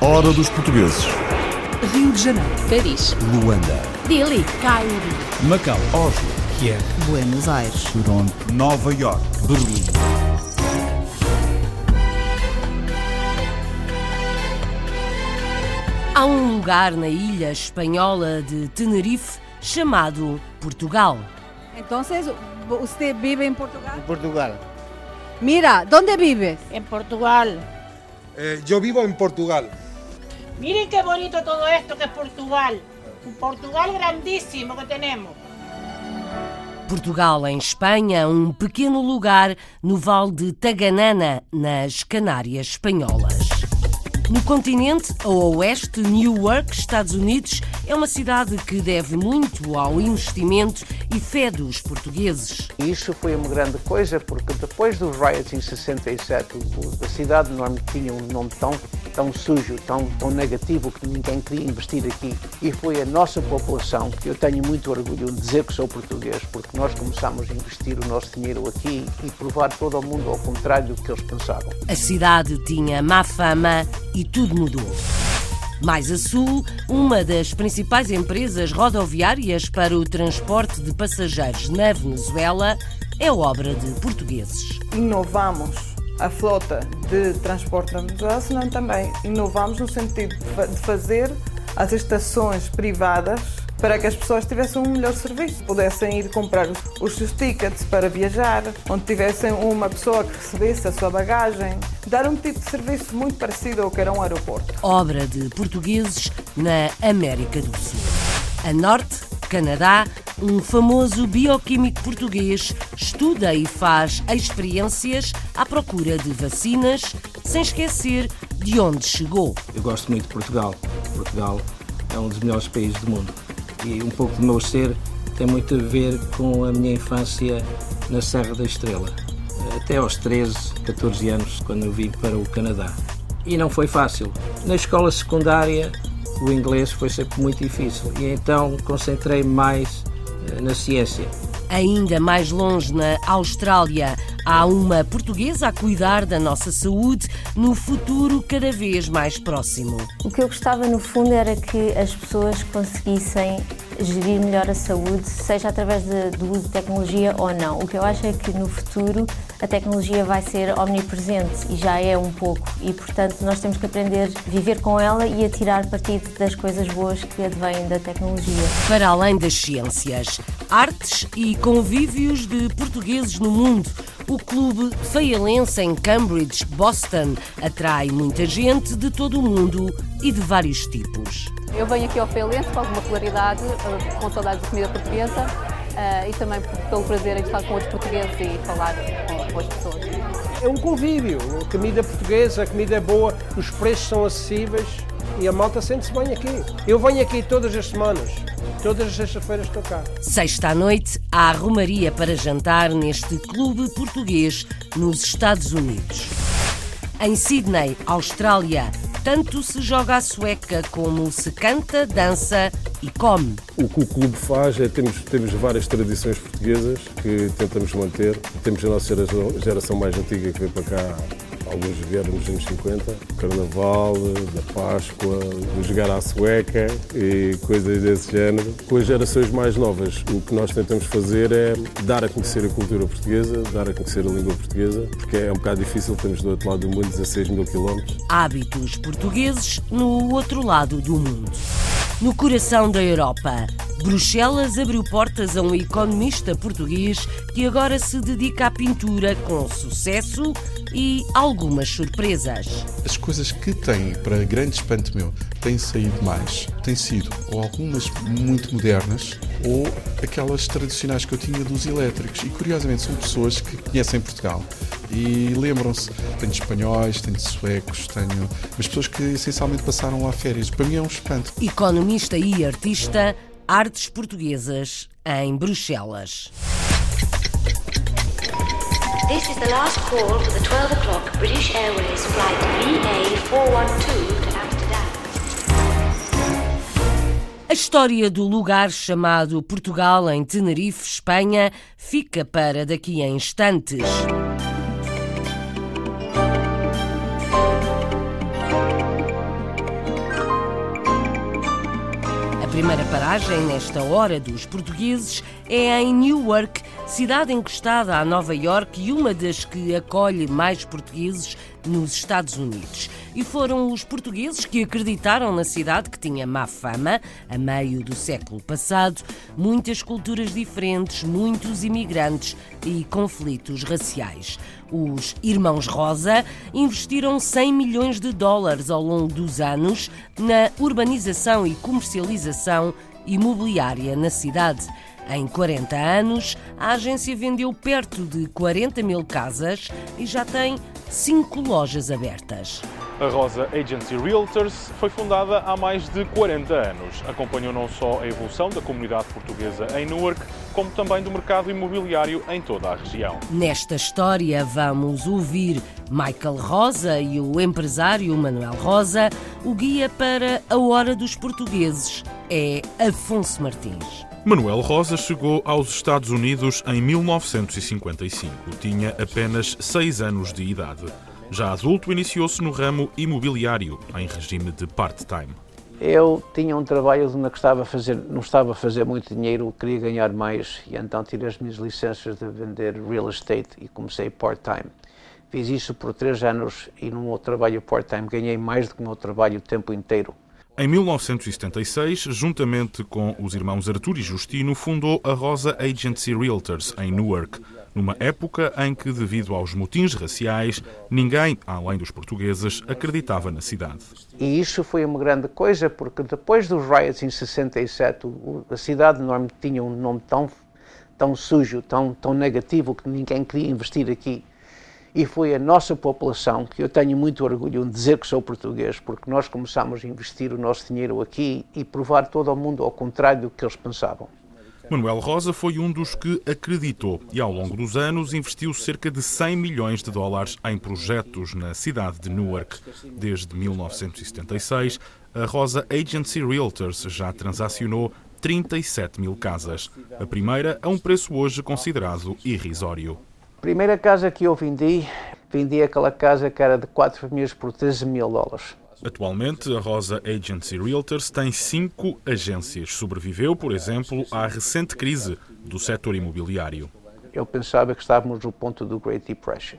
Hora dos portugueses. Rio de Janeiro, Paris, Luanda. Dili, Cairo, Macau, Oslo. Kiev, Buenos Aires, Toronto. Nova York. Berlim. Há um lugar na ilha espanhola de Tenerife chamado Portugal. Entonces, ¿usted vive en Portugal? Portugal. Mira, ¿dónde vives? En Portugal. Eh, yo vivo en Portugal. Miren qué bonito todo esto que es Portugal. Un Portugal grandísimo que tenemos. Portugal, em Espanha, um pequeno lugar no Vale de Taganana, nas Canárias Espanholas. No continente, a oeste, Newark, Estados Unidos, é uma cidade que deve muito ao investimento e fé dos portugueses. Isso foi uma grande coisa, porque depois dos riots em 67, o- a cidade normalmente tinha um nome tão, tão sujo, tão, tão negativo, que ninguém queria investir aqui. E foi a nossa população, que eu tenho muito orgulho de dizer que sou português, porque nós começámos a investir o nosso dinheiro aqui e provar todo ao mundo ao contrário do que eles pensavam. A cidade tinha má fama e tudo mudou. Mais a sul, uma das principais empresas rodoviárias para o transporte de passageiros na Venezuela é obra de portugueses. inovamos a frota de transporte na Venezuela, senão também inovamos no sentido de fazer as estações privadas para que as pessoas tivessem um melhor serviço, pudessem ir comprar os- os seus tickets para viajar, onde tivessem uma pessoa que recebesse a sua bagagem, dar um tipo de serviço muito parecido ao que era um aeroporto. Obra de portugueses na América do Sul. A norte, Canadá, um famoso bioquímico português estuda e faz experiências à procura de vacinas, sem esquecer de onde chegou. Eu gosto muito de Portugal. Portugal é um dos melhores países do mundo. E um pouco do meu ser tem muito a ver com a minha infância na Serra da Estrela. Até aos 13, 14 anos, quando eu vim para o Canadá. E não foi fácil. Na escola secundária, o inglês foi sempre muito difícil. E então concentrei mais eh, na ciência. Ainda mais longe, na Austrália, há uma portuguesa a cuidar da nossa saúde no futuro cada vez mais próximo. O que eu gostava no fundo era que as pessoas conseguissem gerir melhor a saúde, seja através do uso de tecnologia ou não. O que eu acho é que no futuro a tecnologia vai ser omnipresente e já é um pouco, e portanto nós temos que aprender a viver com ela e a tirar partido das coisas boas que advêm da tecnologia. Para além das ciências, artes e convívios de portugueses no mundo, o clube feialense em Cambridge, Boston, atrai muita gente de todo o mundo e de vários tipos. Eu venho aqui ao Feilense com alguma regularidade, eh, com saudades de comida portuguesa e também pelo prazer em estar com outros portugueses e falar com, com as pessoas. É um convívio. A comida portuguesa, a comida é boa, os preços são acessíveis e a malta sente-se bem aqui. Eu venho aqui todas as semanas. Todas as sextas-feiras estou cá. Sexta à noite, há romaria para jantar neste clube português nos Estados Unidos. Em Sydney, Austrália, tanto se joga a sueca como se canta, dança e come. O que o clube faz é temos, temos várias tradições portuguesas que tentamos manter. Temos a nossa geração, mais antiga que veio para cá, alguns vieram nos anos 50, o Carnaval, da Páscoa, o jogar à sueca e coisas desse género. Com as gerações mais novas, o que nós tentamos fazer é dar a conhecer a cultura portuguesa, dar a conhecer a língua portuguesa, porque é um bocado difícil, temos do outro lado do mundo 16 mil quilómetros. Hábitos portugueses no outro lado do mundo. No coração da Europa, Bruxelas abriu portas a um economista português que agora se dedica à pintura com sucesso e algumas surpresas. As coisas que têm, para grande espanto meu, têm saído mais, têm sido ou algumas muito modernas ou aquelas tradicionais que eu tinha dos elétricos. E curiosamente são pessoas que conhecem Portugal e lembram-se. Tenho espanhóis, tenho suecos, tenho. Mas pessoas que essencialmente passaram lá férias. Para mim é um espanto. Economista e artista, artes portuguesas em Bruxelas. This is the last call for the 12 o'clock British Airways flight VA412 A história do lugar chamado Portugal em Tenerife, Espanha, fica para daqui a instantes. A primeira paragem nesta hora dos portugueses é em Newark, cidade encostada a Nova York e uma das que acolhe mais portugueses nos Estados Unidos. E foram os portugueses que acreditaram na cidade que tinha má fama a meio do século passado, muitas culturas diferentes, muitos imigrantes e conflitos raciais. Os Irmãos Rosa investiram 100 milhões de dólares ao longo dos anos na urbanização e comercialização imobiliária na cidade. Em 40 anos, a agência vendeu perto de 40 mil casas e já tem cinco lojas abertas. A Rosa Agency Realtors foi fundada há mais de 40 anos. Acompanhou não só a evolução da comunidade portuguesa em Newark, como também do mercado imobiliário em toda a região. Nesta história, vamos ouvir Michael Rosa e o empresário Manuel Rosa. O guia para a Hora dos Portugueses é Afonso Martins. Manuel Rosa chegou aos Estados Unidos em 1955. Tinha apenas seis anos de idade. Já adulto, iniciou-se no ramo imobiliário, em regime de part-time. Eu tinha um trabalho onde estava a fazer, não estava a fazer muito dinheiro, queria ganhar mais e então tirei as minhas licenças de vender real estate e comecei part-time. Fiz isso por três anos e no meu trabalho part-time ganhei mais do que no meu trabalho o tempo inteiro. Em 1976, juntamente com os irmãos Artur e Justino, fundou a Rosa Agency Realtors em Newark, numa época em que, devido aos motins raciais, ninguém, além dos portugueses, acreditava na cidade. E isso foi uma grande coisa, porque depois dos riots em 67, a cidade enorme tinha um nome tão, tão sujo, tão, tão negativo, que ninguém queria investir aqui e foi a nossa população, que eu tenho muito orgulho de dizer que sou português, porque nós começámos a investir o nosso dinheiro aqui e provar todo ao mundo ao contrário do que eles pensavam. Manuel Rosa foi um dos que acreditou e, ao longo dos anos, investiu cerca de 100 milhões de dólares em projetos na cidade de Newark. Desde 1976, a Rosa Agency Realtors já transacionou 37 mil casas. A primeira a um preço hoje considerado irrisório. Primeira casa que eu vendi, vendi aquela casa que era de quatro famílias por 13 mil dólares. Atualmente, a Rosa Agency Realtors tem cinco agências. Sobreviveu, por exemplo, à recente crise do setor imobiliário. Eu pensava que estávamos no ponto do Great Depression.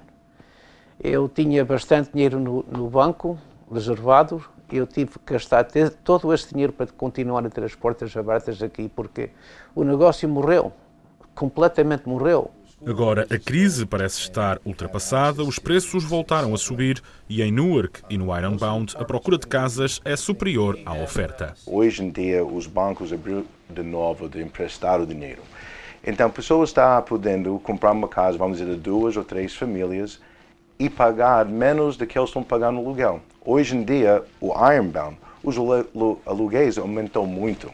Eu tinha bastante dinheiro no, no banco, reservado, eu tive que gastar todo esse dinheiro para continuar a ter as portas abertas aqui, porque o negócio morreu, completamente morreu. Agora a crise parece estar ultrapassada, os preços voltaram a subir e em Newark e no Ironbound a procura de casas é superior à oferta. Hoje em dia os bancos abriram de novo de emprestar o dinheiro. Então a pessoa está podendo comprar uma casa, vamos dizer, de duas ou três famílias e pagar menos do que eles estão pagando no aluguel. Hoje em dia o Ironbound, os aluguéis aumentou muito.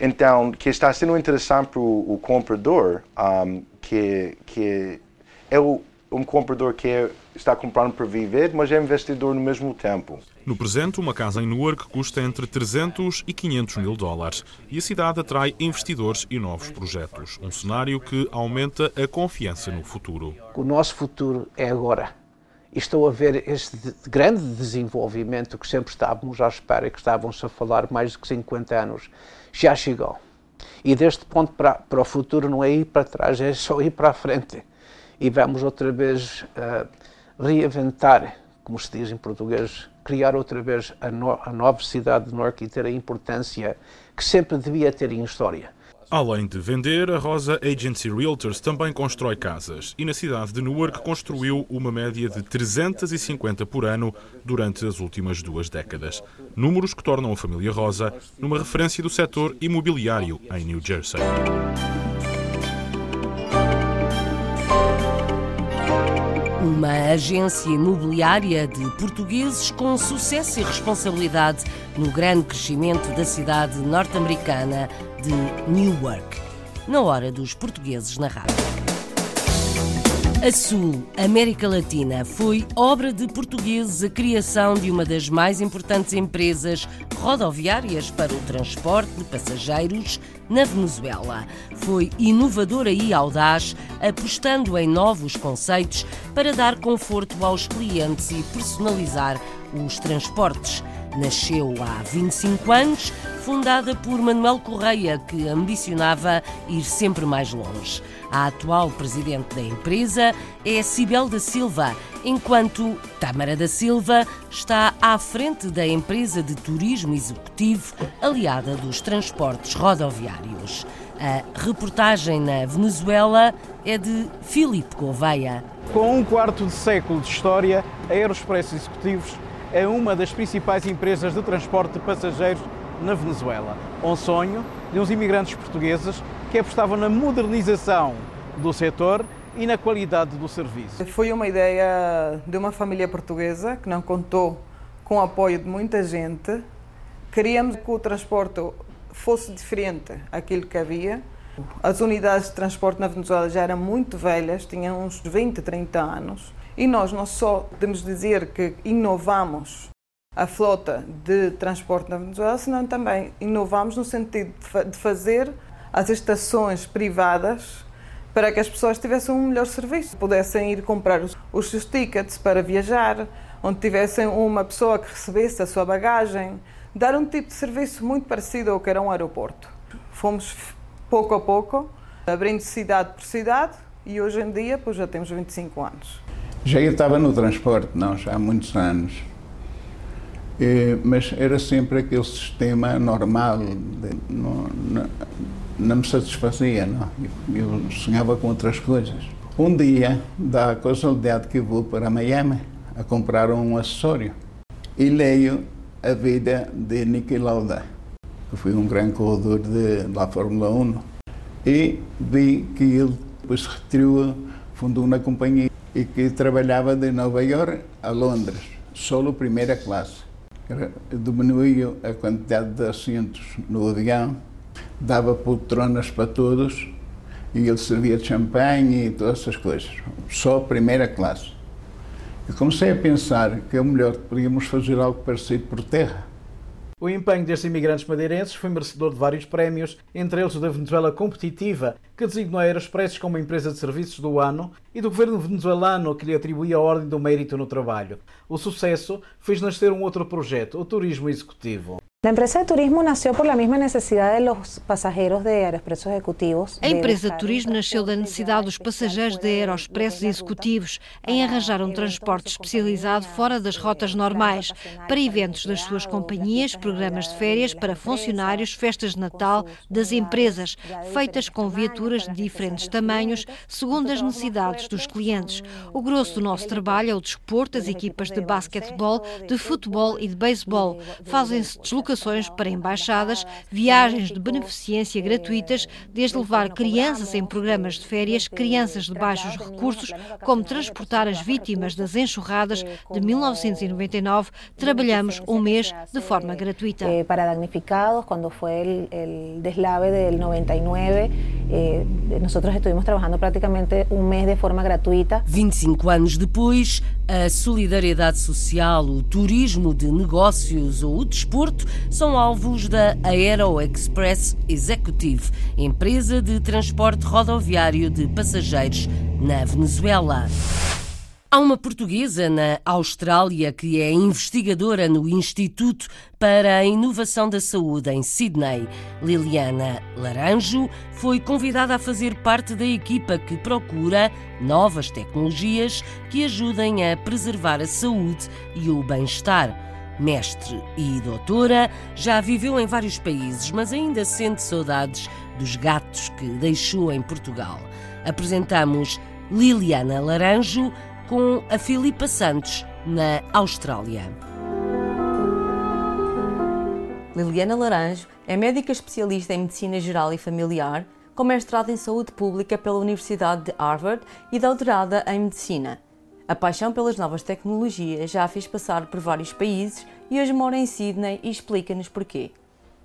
Então, que está sendo interessante para o, comprador, um, que, que é o, um comprador que é, está comprando para viver, mas é investidor no mesmo tempo. No presente, uma casa em Newark custa entre 300 e 500 mil dólares e a cidade atrai investidores e novos projetos. Um cenário que aumenta a confiança no futuro. O nosso futuro é agora. E estou a ver este grande desenvolvimento que sempre estávamos à espera, que estávamos a falar mais de 50 anos, já chegou. E deste ponto para, para o futuro não é ir para trás, é só ir para a frente. E vamos outra vez uh, reinventar, como se diz em português, criar outra vez a, no, a nova cidade de Norte e ter a importância que sempre devia ter em história. Além de vender, a Rosa Agency Realtors também constrói casas e na cidade de Newark construiu uma média de 350 por ano durante as últimas duas décadas. Números que tornam a família Rosa numa referência do setor imobiliário em New Jersey. Uma agência imobiliária de portugueses com sucesso e responsabilidade no grande crescimento da cidade norte-americana de Newark. Na hora dos portugueses na rádio. A Sul, América Latina, foi obra de portugueses a criação de uma das mais importantes empresas rodoviárias para o transporte de passageiros na Venezuela. Foi inovadora e audaz, apostando em novos conceitos para dar conforto aos clientes e personalizar os transportes. Nasceu há 25 anos, fundada por Manuel Correia, que ambicionava ir sempre mais longe. A atual presidente da empresa é Cibel da Silva, enquanto Tâmara da Silva está à frente da empresa de turismo executivo aliada dos transportes rodoviários. A reportagem na Venezuela é de Filipe Gouveia. Com um quarto de século de história, a Aeroexpress Executivos é uma das principais empresas de transporte de passageiros na Venezuela. Um sonho de uns imigrantes portugueses que apostavam na modernização do setor e na qualidade do serviço. Foi uma ideia de uma família portuguesa que não contou com o apoio de muita gente. Queríamos que o transporte fosse diferente daquilo que havia. As unidades de transporte na Venezuela já eram muito velhas, tinham uns 20, 30 anos. E nós não só podemos dizer que inovamos a frota de transporte na Venezuela, senão também inovamos no sentido de fazer as estações privadas para que as pessoas tivessem um melhor serviço, pudessem ir comprar os, os seus tickets para viajar, onde tivessem uma pessoa que recebesse a sua bagagem, dar um tipo de serviço muito parecido ao que era um aeroporto. Fomos pouco a pouco abrindo cidade por cidade e hoje em dia pois, já temos 25 anos. Já estava no transporte, não, já há muitos anos. E, mas era sempre aquele sistema normal, de, não, não, não, me satisfazia, não. Eu, sonhava com outras coisas. Um dia, da casualidade que vou para Miami a comprar um acessório e leio a vida de Niki Lauda, que foi um grande corredor de, da Fórmula 1, e vi que ele depois retirou, fundou uma companhia e que trabalhava de Nova York a Londres, solo primeira classe. Diminuiu a quantidade de assentos no avião, dava poltronas para todos e ele servia de champanhe e todas essas coisas. Só primeira classe. E comecei a pensar que é o melhor que podíamos fazer algo parecido por terra. O empenho destes imigrantes madeirenses foi merecedor de vários prémios, entre eles o da Venezuela Competitiva, que designou a Aeroexpress como empresa de serviços do ano, e do governo venezuelano, que lhe atribuía a Ordem do Mérito no Trabalho. O sucesso fez nascer um outro projeto, o Turismo Executivo. La empresa de turismo nació por la misma necesidad de los pasajeros de Aeroexpresos Ejecutivos. A empresa de turismo nasceu da necessidade dos passageiros de Aeroexpressos Executivos em arranjar um transporte especializado fora das rotas normais, para eventos das suas companhias, programas de férias para funcionários, festas de Natal das empresas, feitas com viaturas de diferentes tamanhos, segundo as necessidades dos clientes. O grosso do nosso trabalho é o desporto, as equipas de basquetebol, de futebol e de beisebol. Fazem-se deslocações para embaixadas, viagens de beneficência gratuitas, desde levar crianças em programas de férias, crianças de baixos recursos, como transportar as vítimas das enxurradas de 1999. Trabalhamos um mês de forma gratuita. Eh, para damnificados, quando foi o deslave del 99, eh, nosotros estuvimos trabalhando praticamente um mês de forma gratuita. 25 anos depois, a solidariedade social, o turismo de negócios ou o desporto são alvos da Aero Express Executive, empresa de transporte rodoviário de passageiros na Venezuela. Há uma portuguesa na Austrália que é investigadora no Instituto para a Inovação da Saúde em Sydney. Liliana Laranjo foi convidada a fazer parte da equipa que procura novas tecnologias que ajudem a preservar a saúde e o bem-estar. Mestre e doutora, já viveu em vários países, mas ainda sente saudades dos gatos que deixou em Portugal. Apresentamos Liliana Laranjo com a Filipa Santos, na Austrália. Liliana Laranjo é médica especialista em Medicina Geral e Familiar, com mestrado em Saúde Pública pela Universidade de Harvard e doutorada em Medicina. A paixão pelas novas tecnologias já a fez passar por vários países e hoje mora em Sydney e explica-nos porquê.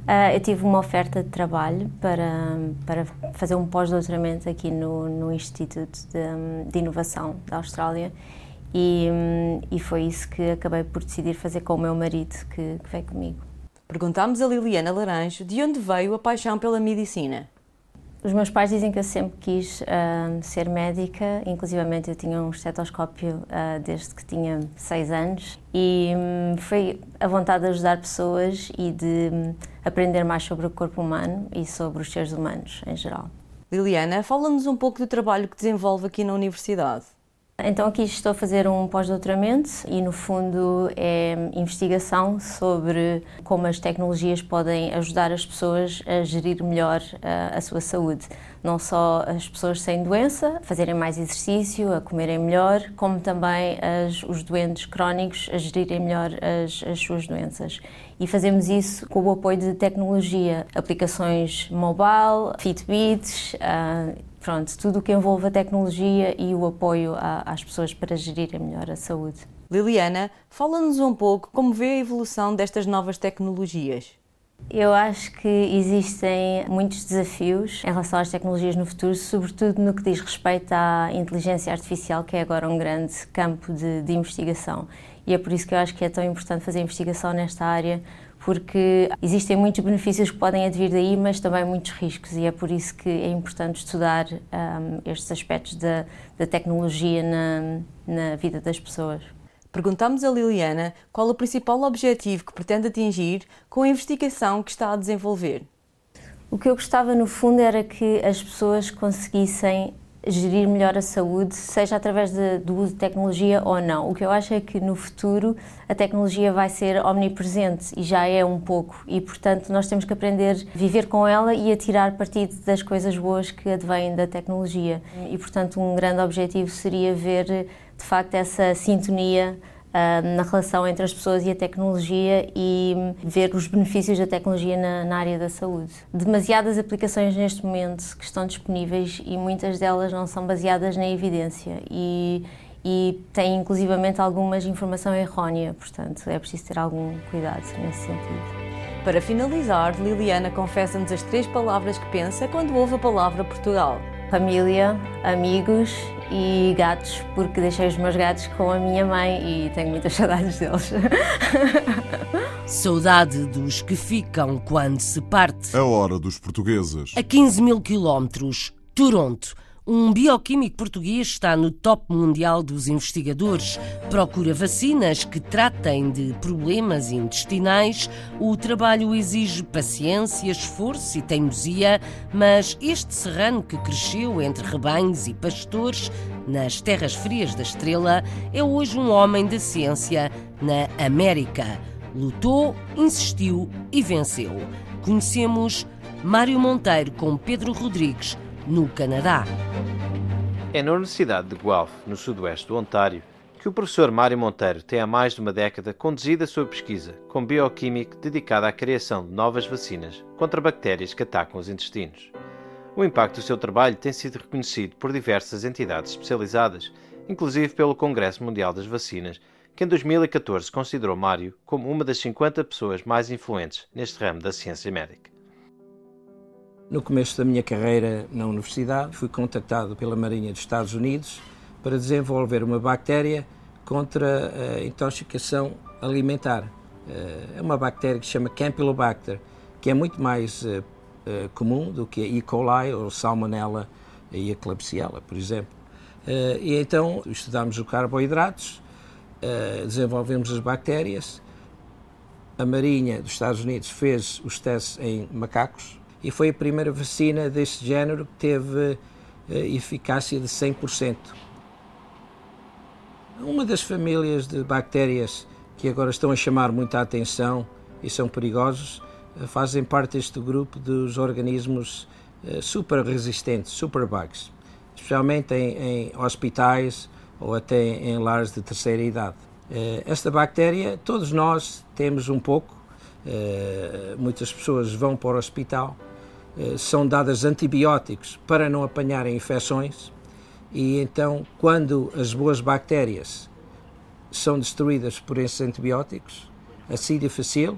Uh, eu tive uma oferta de trabalho para, para fazer um pós-doutoramento aqui no, no Instituto de, de, Inovação da Austrália e, e, foi isso que acabei por decidir fazer com o meu marido que, que veio comigo. Perguntámos a Liliana Laranjo de onde veio a paixão pela medicina. Os meus pais dizem que eu sempre quis uh, ser médica, inclusivamente eu tinha um estetoscópio uh, desde que tinha seis anos e um, foi a vontade de ajudar pessoas e de um, aprender mais sobre o corpo humano e sobre os seres humanos em geral. Liliana, fala-nos um pouco do trabalho que desenvolve aqui na universidade. Então aqui estou a fazer um pós-doutoramento e no fundo é investigação sobre como as tecnologias podem ajudar as pessoas a gerir melhor a, eh, a sua saúde. Não só as pessoas sem doença, a fazerem mais exercício, a comerem melhor, como também as, os doentes crónicos a gerirem melhor as, as suas doenças. E fazemos isso com o apoio de tecnologia, aplicações mobile, Fitbits, uh, pronto, tudo o que envolve a tecnologia e o apoio a, às pessoas para gerirem melhor a saúde. Liliana, fala-nos um pouco como vê a evolução destas novas tecnologias. Eu acho que existem muitos desafios em relação às tecnologias no futuro, sobretudo no que diz respeito à inteligência artificial, que é agora um grande campo de, de investigação. E é por isso que eu acho que é tão importante fazer investigação nesta área, porque existem muitos benefícios que podem advir daí, mas também muitos riscos, e é por isso que é importante estudar um, estes aspectos da, da tecnologia na, na vida das pessoas. Perguntámos a Liliana qual o principal objetivo que pretende atingir com a investigação que está a desenvolver. O que eu gostava, no fundo, era que as pessoas conseguissem gerir melhor a saúde, seja através de, do uso de tecnologia ou não. O que eu acho é que no futuro a tecnologia vai ser omnipresente e já é um pouco, e portanto nós temos que aprender a viver com ela e a tirar partido das coisas boas que advêm da tecnologia. E portanto, um grande objetivo seria ver de facto essa sintonia na relação entre as pessoas e a tecnologia e ver os benefícios da tecnologia na, na, área da saúde. Demasiadas aplicações neste momento que estão disponíveis e muitas delas não são baseadas na evidência e, e têm inclusivamente algumas informação errónea, portanto é preciso ter algum cuidado nesse sentido. Para finalizar, Liliana confessa-nos as três palavras que pensa quando ouve a palavra Portugal. Família, amigos e gatos, porque deixei os meus gatos com a minha mãe e tenho muitas saudades deles. Saudade dos que ficam quando se parte. A hora dos portugueses. A 15 mil quilómetros, Toronto um bioquímico português está no top mundial dos investigadores. Procura vacinas que tratem de problemas intestinais. O trabalho exige paciência, esforço e teimosia, mas este serrano que cresceu entre rebanhos e pastores nas terras frias da estrela é hoje um homem da ciência na América. Lutou, insistiu e venceu. Conhecemos Mário Monteiro com Pedro Rodrigues no Canadá. É na Universidade de Guelph, no sudoeste do Ontário, que o professor Mário Monteiro tem há mais de uma década conduzido a sua pesquisa com bioquímico dedicada à criação de novas vacinas contra bactérias que atacam os intestinos. O impacto do seu trabalho tem sido reconhecido por diversas entidades especializadas, inclusive pelo Congresso Mundial das Vacinas, que em 2014 considerou Mário como uma das 50 pessoas mais influentes neste ramo da ciência médica. No começo da minha carreira na universidade, fui contactado pela Marinha dos Estados Unidos para desenvolver uma bactéria contra a intoxicação alimentar. Eh, é uma bactéria que se chama Campylobacter, que é muito mais eh, eh, comum do que a E. coli ou Salmonella e a Klebsiella, por exemplo. E então estudámos os carboidratos, desenvolvemos as bactérias. A Marinha dos Estados Unidos fez os testes em macacos e foi a primeira vacina deste género que teve uh, eficácia de 100%. Uma das famílias de bactérias que agora estão a chamar muita atenção e são perigosos uh, fazem parte deste grupo dos organismos uh, super resistentes, superbugs, especialmente em, em hospitais ou até em lares de terceira idade. Esta bactéria, todos nós temos um pouco, muitas pessoas vão para o hospital eh, são dadas antibióticos para não apanharem infecções e então quando as boas bactérias são destruídas por esses antibióticos, a C. difficile,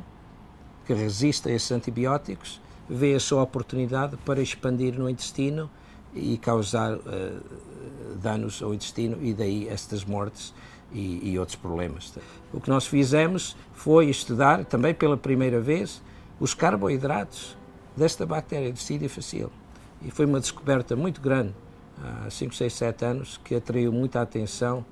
que resiste a esses antibióticos, vê a sua oportunidade para expandir no intestino e causar uh, danos ao intestino e daí estas mortes e, e, outros problemas. O que nós fizemos foi estudar, também pela primeira vez, os carboidratos desta bactéria de Cidia facile. E foi uma descoberta muito grande, há 5, 6, 7 anos, que atraiu muita atenção.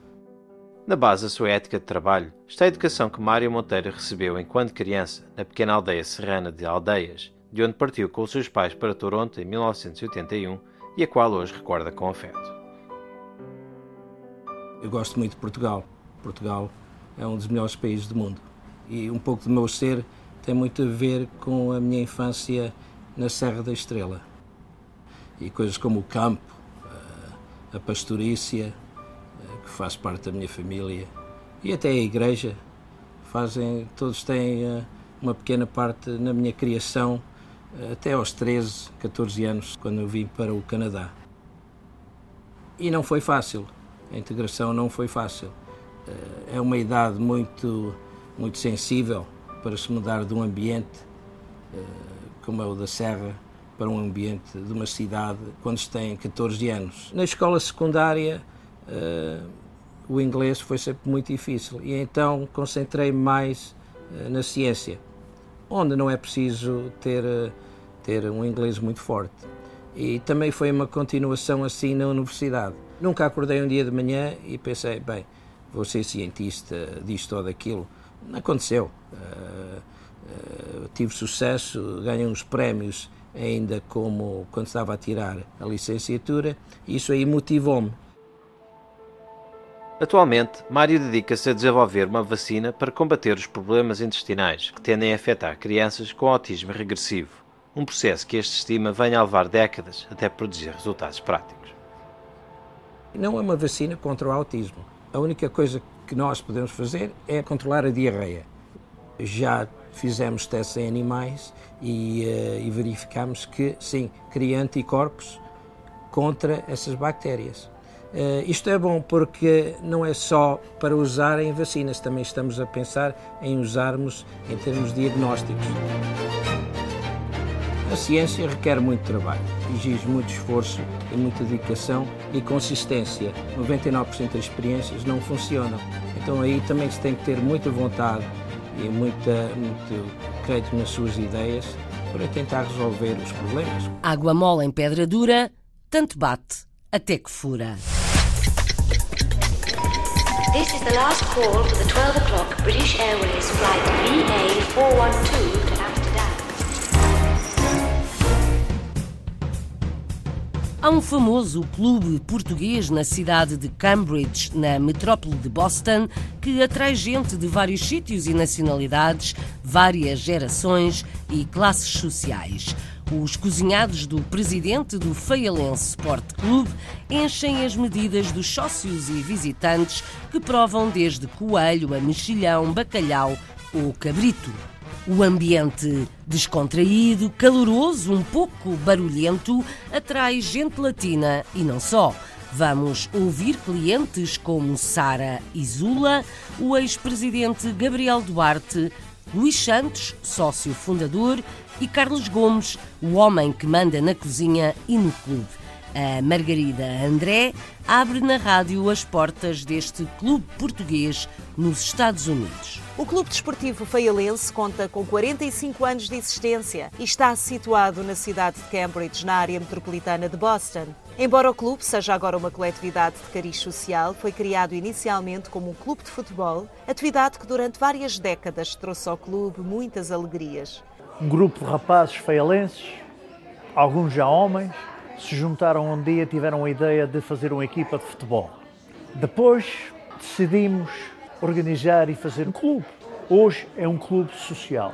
Na base da sua ética de trabalho está a educação que Mário Monteiro recebeu enquanto criança na pequena aldeia serrana de Aldeias, de onde partiu com os seus pais para Toronto em 1981 e a qual hoje recorda com afeto. Eu gosto muito de Portugal. Portugal é um dos melhores países do mundo. E um pouco do meu ser tem muito a ver com a minha infância na Serra da Estrela. E coisas como o campo, a pastorícia, que faz parte da minha família, e até a igreja, fazem, todos têm eh, uma pequena parte na minha criação, eh, até aos 13, 14 anos, quando eu vim para o Canadá. E não foi fácil a integração não foi fácil. Eh, é uma idade muito, muito sensível para se mudar de um ambiente eh, como é o da Serra para um ambiente de uma cidade quando se tem 14 anos. Na escola secundária, eh, o inglês foi sempre muito difícil e então concentrei mais na ciência, onde não é preciso ter, ter um inglês muito forte. E também foi uma continuação assim na universidade. Nunca acordei um dia de manhã e pensei, bem, vou ser cientista disto ou daquilo. Não aconteceu. Uh, uh, tive sucesso, ganhei uns prémios ainda como quando estava a tirar a licenciatura, e isso aí motivou-me. Atualmente, Mário dedica-se a desenvolver uma vacina para combater os problemas intestinais que tendem a afetar crianças com autismo regressivo um processo que este estima venha a levar décadas até produzir resultados práticos. Não é uma vacina contra o autismo. A única coisa que nós podemos fazer é controlar a diarreia. Já fizemos testes em animais e, uh, e verificamos que, sim, cria anticorpos contra essas bactérias. Uh, isto é bom porque não é só para usar em vacinas, também estamos a pensar em usarmos em termos diagnósticos. A ciência requer muito trabalho, exige muito esforço e muita dedicação e consistência. 99% das experiências não funcionam. Então aí também se tem que ter muita vontade e muita, muito crédito nas suas ideias para tentar resolver os problemas. Água mole em pedra dura, tanto bate até que fura. This is the last call for the 12 o'clock British Airways flight VA412 Há um famoso clube português na cidade de Cambridge, na metrópole de Boston, que atrai gente de vários sítios e nacionalidades, várias gerações e classes sociais. Os cozinhados do presidente do Feialense Sport Clube enchem as medidas dos sócios e visitantes que provam desde coelho a mexilhão, bacalhau ou cabrito. O ambiente descontraído, caloroso, um pouco barulhento, atrai gente latina e não só. Vamos ouvir clientes como Sara Isula, o ex-presidente Gabriel Duarte, Luís Santos, sócio fundador, e Carlos Gomes, o homem que manda na cozinha e no clube. A Margarida André abre na rádio as portas deste clube português nos Estados Unidos. O Clube Desportivo Feialense conta com 45 anos de existência e está situado na cidade de Cambridge, na área metropolitana de Boston. Embora o clube seja agora uma coletividade de cariz social, foi criado inicialmente como um clube de futebol, atividade que durante várias décadas trouxe ao clube muitas alegrias. Um grupo de rapazes feialenses, alguns já homens, se juntaram um dia tiveram a ideia de fazer uma equipa de futebol. Depois decidimos organizar e fazer um clube. Hoje é um clube social.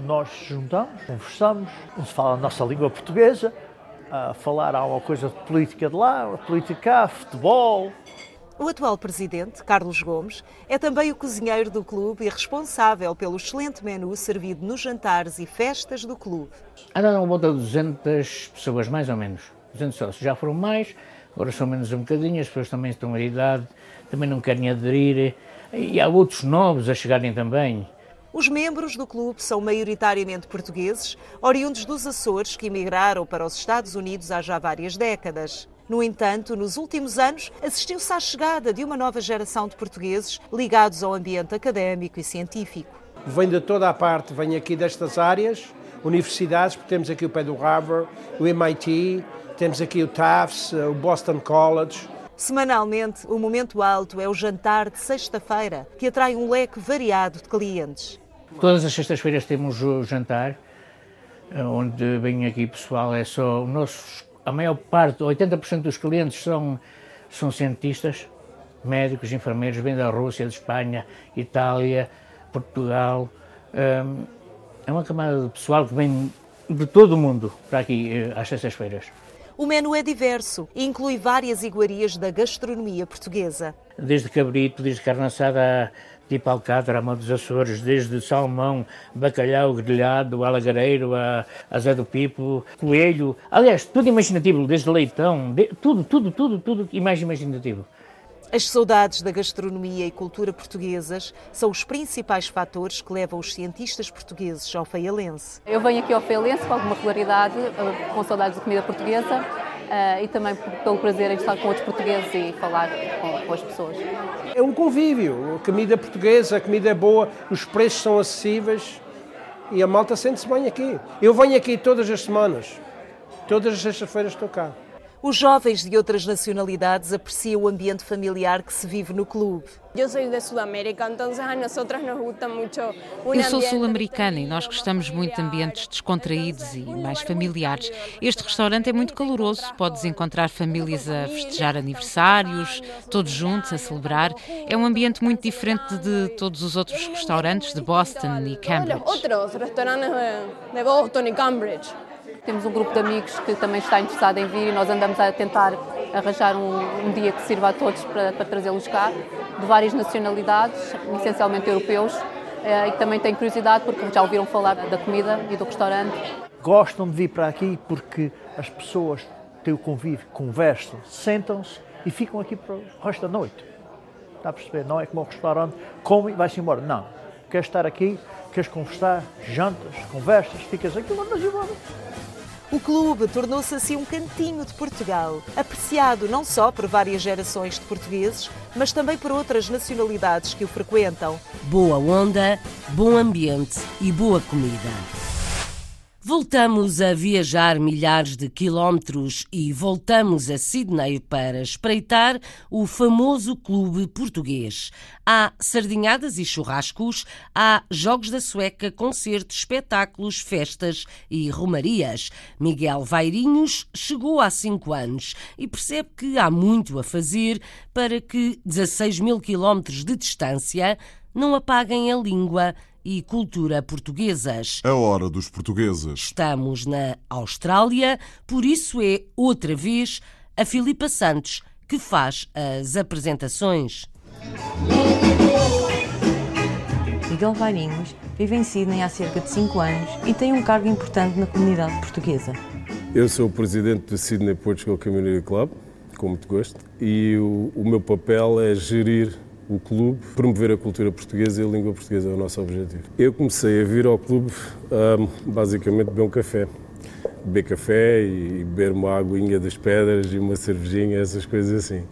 Nós juntamos, conversamos, se fala a nossa língua portuguesa, a falar alguma coisa de política de lá, política cá, futebol, o atual presidente, Carlos Gomes, é também o cozinheiro do clube e responsável pelo excelente menu servido nos jantares e festas do clube. Andaram à volta de 200 pessoas, mais ou menos. 200 sócios. Já foram mais, agora são menos um bocadinho, as pessoas também estão à idade, também não querem aderir. E há outros novos a chegarem também. Os membros do clube são maioritariamente portugueses, oriundos dos Açores que emigraram para os Estados Unidos há já várias décadas. No entanto, nos últimos anos, assistiu-se à chegada de uma nova geração de portugueses ligados ao ambiente académico e científico. Vem de toda a parte, vem aqui destas áreas, universidades, porque temos aqui o pé do Harvard, o MIT, temos aqui o Tufts, o Boston College, Semanalmente, o momento alto é o jantar de sexta-feira, que atrai um leque variado de clientes. Todas as sextas-feiras temos o jantar, onde vem aqui pessoal, é só o nosso, a maior parte, 80% dos clientes são, são cientistas, médicos, enfermeiros, vêm da Rússia, de Espanha, Itália, Portugal. É uma camada de pessoal que vem de todo o mundo para aqui eh, às sextas-feiras. O menu é diverso e inclui várias iguarias da gastronomia portuguesa. Desde cabrito, desde carne assada tipo alcatra, a mão dos Açores, desde salmão, bacalhau grelhado, alagareiro, a, a Zé do Pipo, coelho, aliás, tudo imaginativo, desde leitão, de, tudo, tudo, tudo, tudo e mais imaginativo. As saudades da gastronomia e cultura portuguesas são os principais fatores que levam os cientistas portugueses ao Feialense. Eu venho aqui ao Feialense com alguma regularidade, eh, com saudades de comida portuguesa eh, e também pelo prazer em estar com outros portugueses e falar com, com as pessoas. É um convívio, a comida portuguesa, a comida é boa, os preços são acessíveis e a malta sente-se bem aqui. Eu venho aqui todas as semanas, todas as sextas-feiras estou cá. Os jovens de outras nacionalidades apreciam o ambiente familiar que se vive no clube. Eu sou de Sudamérica, então a nós nos gusta muito. Eu sou sul-americana e nós gostamos muito de ambientes descontraídos e mais familiares. Este restaurante é muito caloroso, podes encontrar famílias a festejar aniversários, todos juntos a celebrar. É um ambiente muito diferente de todos os outros restaurantes de Boston e Cambridge. Outros restaurantes de Boston e Cambridge. Temos um grupo de amigos que também está interessado em vir e nós andamos a tentar arranjar um, um dia que sirva a todos para, para trazê-los cá, de várias nacionalidades, essencialmente europeus, eh, e que também têm curiosidade porque já ouviram falar da comida e do restaurante. Gostam de vir para aqui porque as pessoas têm o convívio, conversam, sentam-se e ficam aqui para o resto da noite. Está a perceber? Não é como um restaurante, come e vai-se embora. Não. Queres estar aqui, queres conversar, jantas, conversas, ficas aqui e mandas embora. O clube tornou-se assim um cantinho de Portugal, apreciado não só por várias gerações de portugueses, mas também por outras nacionalidades que o frequentam. Boa onda, bom ambiente e boa comida. Voltamos a viajar milhares de quilómetros e voltamos a Sydney para espreitar o famoso clube português. Há sardinhadas e churrascos, há jogos da sueca, concertos, espetáculos, festas e romarias. Miguel Vairinhos chegou há cinco anos e percebe que há muito a fazer para que 16 mil quilómetros de distância não apaguem a língua e cultura portuguesas. A hora dos portugueses. Estamos na Austrália, por isso é outra vez a Filipa Santos que faz as apresentações. Miguel Vairinhos vive em Sydney há cerca de 5 anos e tem um cargo importante na comunidade portuguesa. Eu sou o presidente do Sydney Portugal Community Club, com muito gosto, e o, o meu papel é gerir o clube, promover a cultura portuguesa e a língua portuguesa é o nosso objetivo. Eu comecei a vir ao clube um, basicamente beber um café. Beber café e beber uma aguinha das pedras e uma cervejinha, essas coisas assim.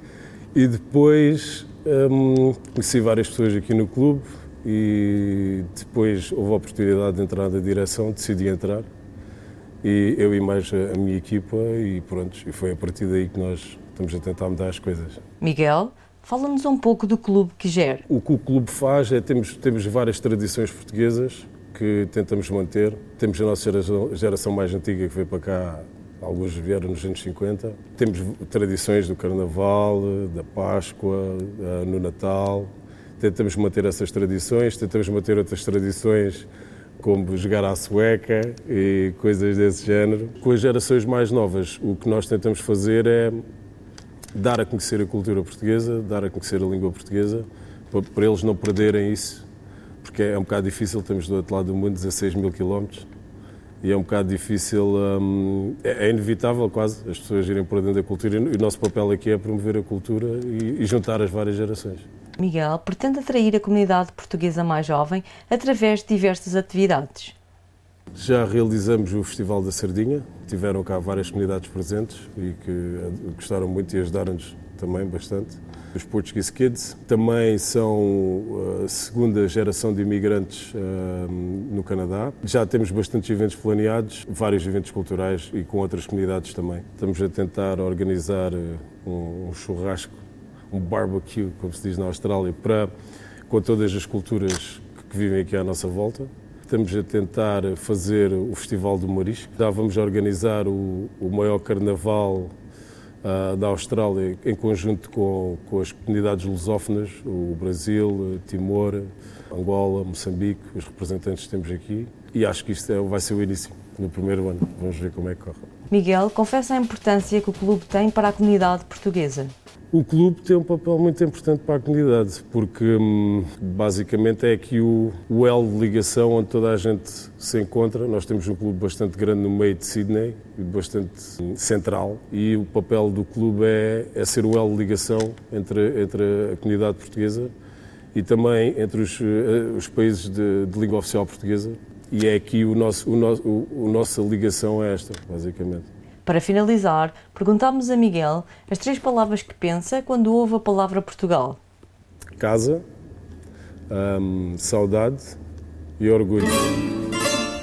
E depois um, conheci várias pessoas aqui no clube e depois houve a oportunidade de entrar na direção, decidi entrar. E eu e mais a minha equipa e pronto, e foi a partir daí que nós estamos a tentar mudar as coisas. Miguel, Fala-nos um pouco do clube que gera. O que o clube faz é temos temos várias tradições portuguesas que tentamos manter. Temos a nossa geração, mais antiga que veio para cá, alguns vieram nos anos 50. Temos tradições do Carnaval, da Páscoa, eh, no Natal. Tentamos manter essas tradições, tentamos manter outras tradições como jogar à sueca e coisas desse género. Com as gerações mais novas, o que nós tentamos fazer é dar a conhecer a cultura portuguesa, dar a conhecer a língua portuguesa, para, eles não perderem isso, porque é um bocado difícil, estamos do outro lado do mundo, 16 mil quilómetros, e é um bocado difícil, hum, é, é, inevitável quase as pessoas irem por dentro da cultura, e o nosso papel aqui é promover a cultura e, e juntar as várias gerações. Miguel pretende atrair a comunidade portuguesa mais jovem através de diversas atividades. Já realizamos o Festival da Sardinha, tiveram cá várias comunidades presentes e que gostaram muito e ajudaram-nos também bastante. Os Portuguese Kids também são a segunda geração de imigrantes no Canadá. Já temos bastantes eventos planeados, vários eventos culturais e com outras comunidades também. Estamos a tentar organizar um churrasco, um barbecue, como se diz na Austrália, para com todas as culturas que vivem aqui à nossa volta. Estamos a tentar fazer o Festival do Marisco. Já vamos organizar o, o maior carnaval uh, da Austrália em conjunto com, com as comunidades lusófonas, o Brasil, Timor, Angola, Moçambique, os representantes que temos aqui. E acho que isto é, vai ser o início, no primeiro ano. Vamos ver como é que corre. Miguel confessa a importância que o clube tem para a comunidade portuguesa. O clube tem um papel muito importante para a comunidade, porque hum, basicamente é aqui o, o elo de ligação onde toda a gente se encontra. Nós temos um clube bastante grande no meio de Sydney, bastante hum, central, e o papel do clube é, é ser o elo de ligação entre, entre a comunidade portuguesa e também entre os, eh, os países de, de língua oficial portuguesa. E é aqui o nosso, o nosso, o, o nossa ligação é esta, basicamente. Para finalizar, perguntámos a Miguel as três palavras que pensa quando ouve a palavra Portugal. Casa, hum, saudade e orgulho.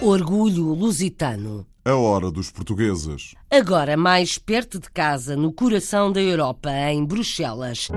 Orgulho lusitano. A hora dos portugueses. Agora mais perto de casa, no coração da Europa, em Bruxelas.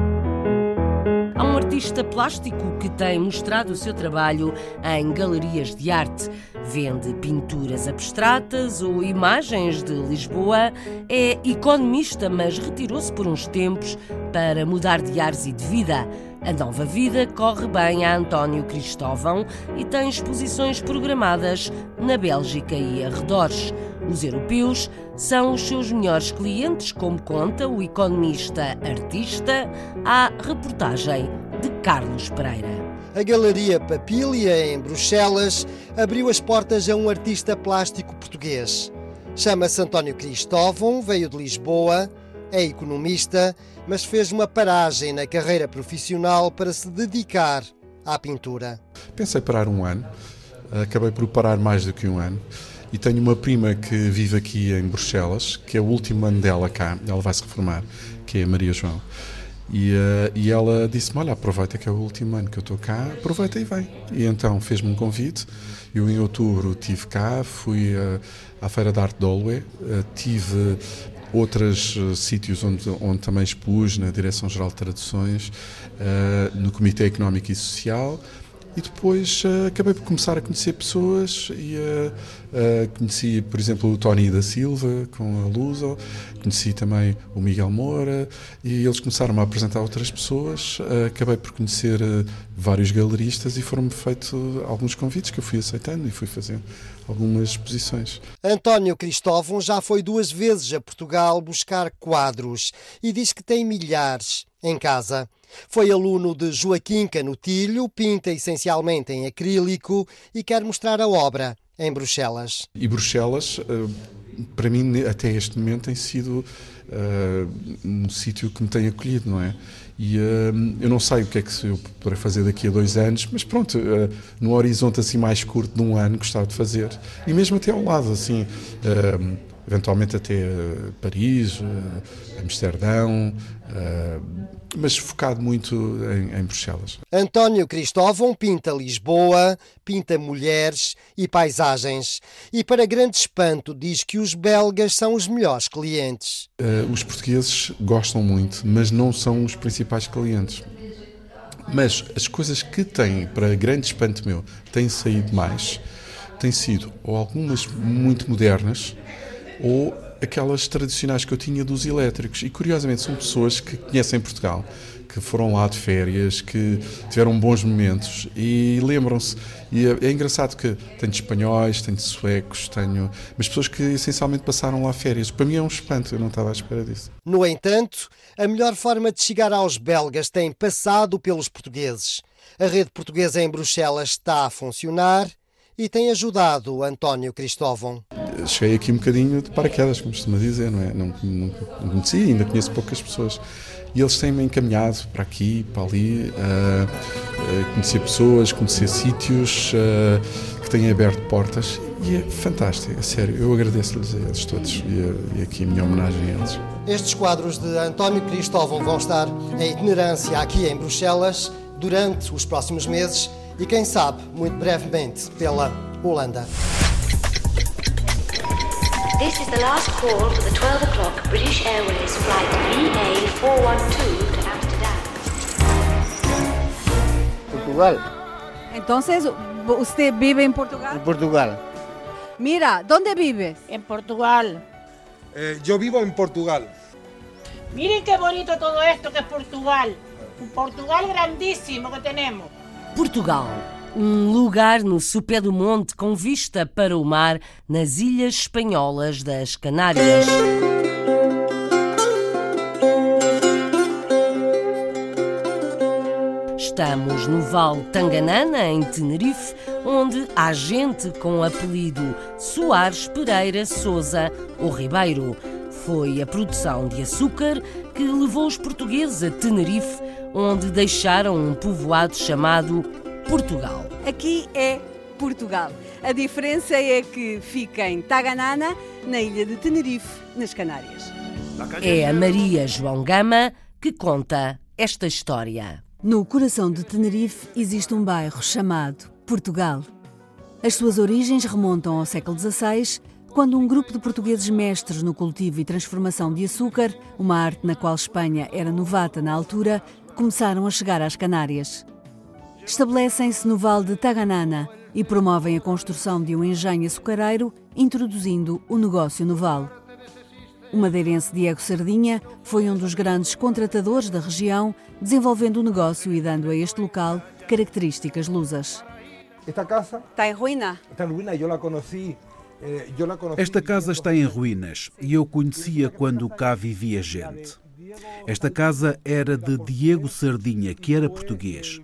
Há um artista plástico que tem mostrado o seu trabalho em galerias de arte. Vende pinturas abstratas ou imagens de Lisboa. É economista, mas retirou-se por uns tempos para mudar de ares e de vida. A nova vida corre bem a António Cristóvão e tem exposições programadas na Bélgica e arredores. Os europeus são os seus melhores clientes, como conta o economista artista, à reportagem de Carlos Pereira. A Galeria Papília, em Bruxelas, abriu as portas a um artista plástico português. Chama-se António Cristóvão, veio de Lisboa, é economista, mas fez uma paragem na carreira profissional para se dedicar à pintura. Pensei parar um ano, acabei por parar mais do que um ano. E tenho uma prima que vive aqui em Bruxelas, que é o último ano dela cá, ela vai se reformar, que é a Maria João. E, uh, e ela disse-me: Olha, aproveita que é o último ano que eu estou cá, aproveita e vem. E então fez-me um convite. Eu, em outubro, estive cá, fui uh, à Feira da Arte de Olwe, uh, tive outros sítios onde, onde também expus, na Direção-Geral de Traduções, no Comitê Económico e Social e depois uh, acabei por começar a conhecer pessoas e uh, uh, conheci, por exemplo, o Tony da Silva com a Luso, conheci também o Miguel Moura e eles começaram a apresentar outras pessoas. acabei por conhecer vários galeristas e foram-me feitos alguns convites que eu fui aceitando e fui fazendo algumas exposições. António Cristóvão já foi duas vezes a Portugal buscar quadros e diz que tem milhares em casa. Foi aluno de Joaquim Canutilho, pinta essencialmente em acrílico e quer mostrar a obra em Bruxelas. E Bruxelas, eh, para mim, até este momento, tem sido uh, um sítio que me tem acolhido, não é? E uh, eu não sei o que é que eu poderei fazer daqui a dois anos, mas pronto, no horizonte assim mais curto de um ano gostava de fazer. E mesmo até ao lado, assim, eventualmente até Paris, Amsterdão, mas focado muito em, em Bruxelas. António Cristóvão pinta Lisboa, pinta mulheres e paisagens. E para grande espanto diz que os belgas são os melhores clientes. Uh, os portugueses gostam muito, mas não são os principais clientes. Mas as coisas que têm, para grande espanto meu, têm saído mais, têm sido ou algumas muito modernas ou aquelas tradicionais que eu tinha dos elétricos. E curiosamente são pessoas que conhecem Portugal, que foram lá de férias, que tiveram bons momentos e lembram-se. E é, é, engraçado que tenho espanhóis, tenho suecos, tenho. mas pessoas que essencialmente passaram lá férias. Para mim é um espanto, eu não estava à espera disso. No entanto, a melhor forma de chegar aos belgas tem passado pelos portugueses. A rede portuguesa em Bruxelas está a funcionar e tem ajudado António Cristóvão cheguei aqui um bocadinho de paraquedas, como costuma dizer, não é? Não, não, não conhecia, ainda conheço poucas pessoas. E eles têm-me encaminhado para aqui, para ali, a, a conhecer pessoas, conhecer sítios a, que têm aberto portas. E é fantástico, é sério. Eu agradeço-lhes a eles todos e, e aqui a minha homenagem a eles. Estes quadros de António Cristóvão vão estar em itinerância aqui em Bruxelas durante os próximos meses e, quem sabe, muito brevemente pela Holanda. This is the last call for the 12 o'clock British Airways flight VA412 to Amsterdam. Portugal. Entonces, ¿usted vive en Portugal? En Portugal. Mira, ¿dónde vives? En Portugal. Eh, yo vivo en Portugal. Miren qué bonito todo esto que es Portugal. Un Portugal grandísimo que tenemos. Portugal. Um lugar no sopé do monte com vista para o mar nas ilhas espanholas das Canárias. Estamos no Val Tanganana, em Tenerife, onde há gente com o apelido Soares Pereira Souza ou Ribeiro. Foi a produção de açúcar que levou os portugueses a Tenerife, onde deixaram um povoado chamado Portugal. Aqui é Portugal. A diferença é que fica em Taganana, na ilha de Tenerife, nas Canárias. É a Maria João Gama que conta esta história. No coração de Tenerife existe um bairro chamado Portugal. As suas origens remontam ao século XVI, quando um grupo de portugueses mestres no cultivo e transformação de açúcar, uma arte na qual Espanha era novata na altura, começaram a chegar às Canárias. Estabelecem-se no Vale de Taganana e promovem a construção de um engenho açucareiro, introduzindo o negócio no vale. O madeirense Diego Sardinha foi um dos grandes contratadores da região, desenvolvendo o negócio e dando a este local características lusas. Esta casa está em ruína. Está em ruína, eu la conheci. Eh, Esta casa está em ruínas e eu conhecia quando cá vivia gente. Esta casa era de Diego Sardinha, que era português.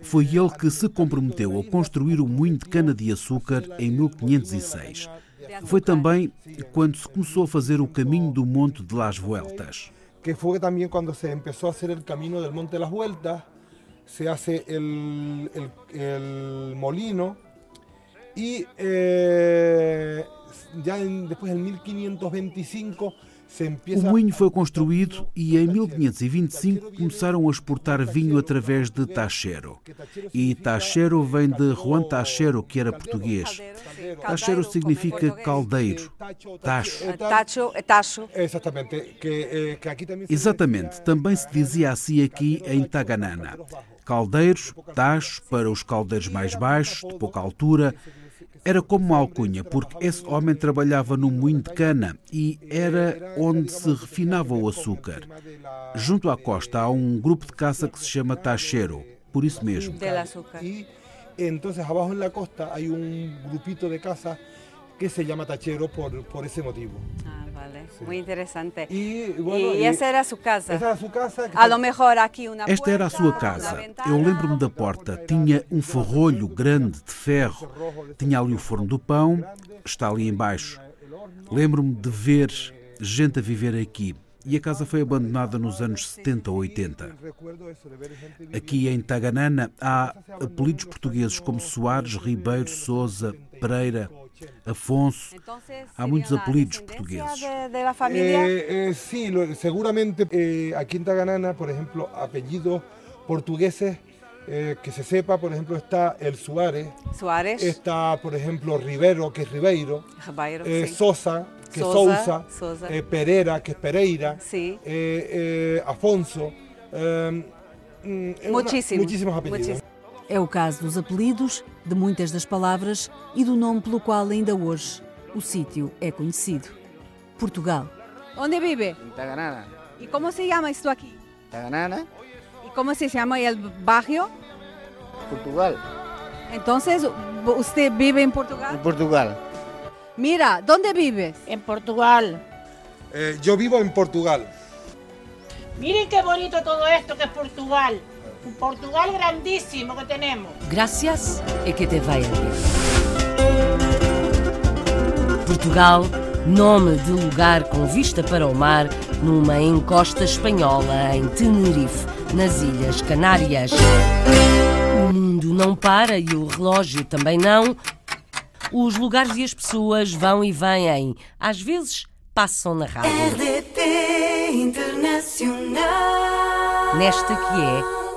Foi ele que se comprometeu a construir o moinho de cana-de-açúcar em 1506. Foi também quando se começou a fazer o caminho do Monte de las Vueltas. Que foi também quando se começou a fazer o caminho do Monte de las Vueltas, se el, el molino y eh, ya en, después del 1525 o moinho foi construído e em 1525 começaram a exportar vinho através de Tachero. E Tachero vem de Juan Tachero, que era português. Tachero significa caldeiro, tacho. Tacho é tacho. Exatamente, também se dizia assim aqui em Taganana. Caldeiros, tacho para os caldeiros mais baixos, de pouca altura, era como uma alcunha, porque esse homem trabalhava num moinho de cana e era onde se refinava o açúcar. Junto à costa há um grupo de caça que se chama Tachero, por isso mesmo. E então, abaixo na costa há um grupito de caça que se chama Tachero por, por esse motivo. Ah, vale. Sí. Muy interesante. Y, bueno, y, essa era a sua casa? Essa era a sua casa. A lo mejor aqui uma Esta era a sua casa. Eu lembro-me da porta. Tinha um ferrolho grande de ferro. Tinha ali o forno do pão. Está ali embaixo. Lembro-me de ver gente a viver aqui. E a casa foi abandonada nos anos 70 ou 80. Aqui em Taganana há apelidos portugueses como Soares, Ribeiro, Souza, Pereira, Afonso. Há muitos apelidos portugueses. Eh, eh, sí, lo, seguramente eh, aquí en Taganana, por ejemplo, apellidos portugueses eh, que se sepa, por ejemplo, está el Suárez. Suárez. Está, por ejemplo, Rivero, que es Ribeiro. Ribeiro eh, sí. Sosa, que es Sousa. Sousa. Eh, Pereira, que es Pereira. Sí. Afonso. Muchísimo. muchísimos apellidos. Muchísimo. É o caso dos apelidos, de muitas das palavras e do nome pelo qual ainda hoje o sítio é conhecido. Portugal. Onde vive? En Taganana. E como se chama isto aqui? Taganana, E como se chama o barrio? Portugal. Entonces, usted vive en Portugal? En Portugal. Mira, ¿dónde vives? En Portugal. Eh, yo vivo en Portugal. Miren qué bonito todo esto que es Portugal. Un Portugal grandísimo que tenemos. Gracias e que te vaya bien. Portugal, nome de lugar com vista para o mar numa encosta espanhola em Tenerife, nas Ilhas Canárias. O mundo não para e o relógio também não. Os lugares e as pessoas vão e vêm, às vezes passam na rádio. RDP Internacional. Nesta que é